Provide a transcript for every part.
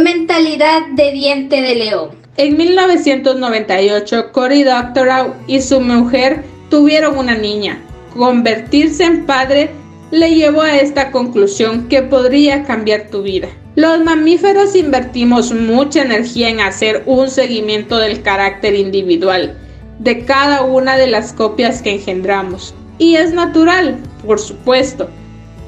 Mentalidad de diente de león. En 1998, Cory Doctorow y su mujer tuvieron una niña. Convertirse en padre le llevó a esta conclusión que podría cambiar tu vida. Los mamíferos invertimos mucha energía en hacer un seguimiento del carácter individual de cada una de las copias que engendramos. Y es natural, por supuesto.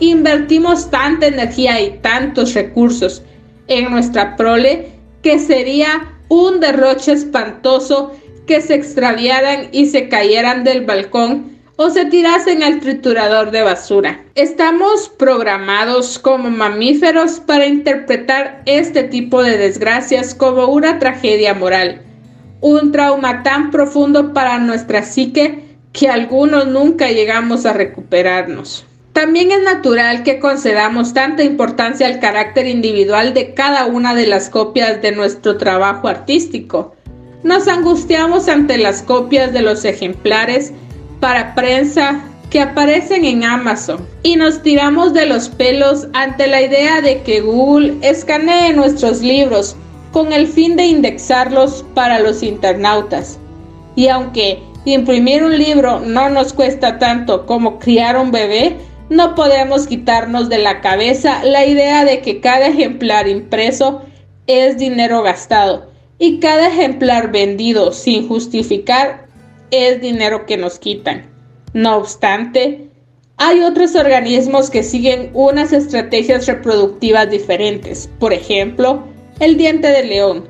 Invertimos tanta energía y tantos recursos en nuestra prole que sería un derroche espantoso que se extraviaran y se cayeran del balcón o se tirasen al triturador de basura. Estamos programados como mamíferos para interpretar este tipo de desgracias como una tragedia moral, un trauma tan profundo para nuestra psique que algunos nunca llegamos a recuperarnos. También es natural que concedamos tanta importancia al carácter individual de cada una de las copias de nuestro trabajo artístico. Nos angustiamos ante las copias de los ejemplares para prensa que aparecen en Amazon y nos tiramos de los pelos ante la idea de que Google escanee nuestros libros con el fin de indexarlos para los internautas. Y aunque imprimir un libro no nos cuesta tanto como criar un bebé, no podemos quitarnos de la cabeza la idea de que cada ejemplar impreso es dinero gastado y cada ejemplar vendido sin justificar es dinero que nos quitan. No obstante, hay otros organismos que siguen unas estrategias reproductivas diferentes. Por ejemplo, el diente de león.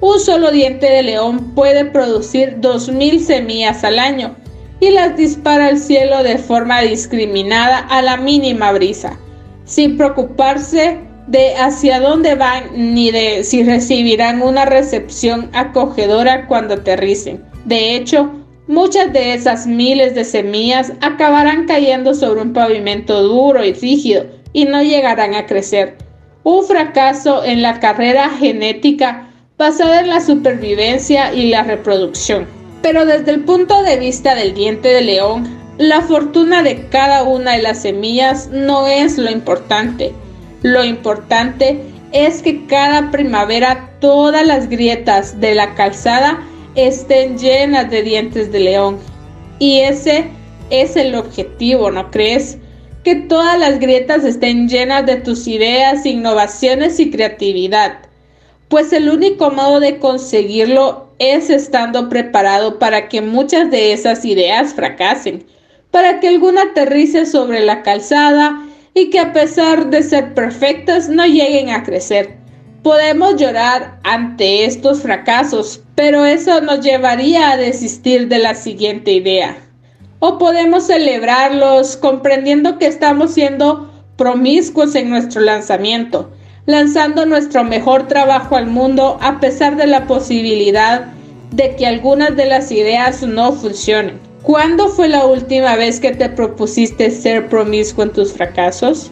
Un solo diente de león puede producir 2.000 semillas al año y las dispara al cielo de forma discriminada a la mínima brisa, sin preocuparse de hacia dónde van ni de si recibirán una recepción acogedora cuando aterricen. De hecho, muchas de esas miles de semillas acabarán cayendo sobre un pavimento duro y rígido y no llegarán a crecer. Un fracaso en la carrera genética basada en la supervivencia y la reproducción. Pero desde el punto de vista del diente de león, la fortuna de cada una de las semillas no es lo importante. Lo importante es que cada primavera todas las grietas de la calzada estén llenas de dientes de león. Y ese es el objetivo, ¿no crees? Que todas las grietas estén llenas de tus ideas, innovaciones y creatividad. Pues el único modo de conseguirlo es estando preparado para que muchas de esas ideas fracasen, para que alguna aterrice sobre la calzada y que a pesar de ser perfectas no lleguen a crecer. Podemos llorar ante estos fracasos, pero eso nos llevaría a desistir de la siguiente idea. O podemos celebrarlos comprendiendo que estamos siendo promiscuos en nuestro lanzamiento, lanzando nuestro mejor trabajo al mundo a pesar de la posibilidad de que algunas de las ideas no funcionen. ¿Cuándo fue la última vez que te propusiste ser promiscuo en tus fracasos?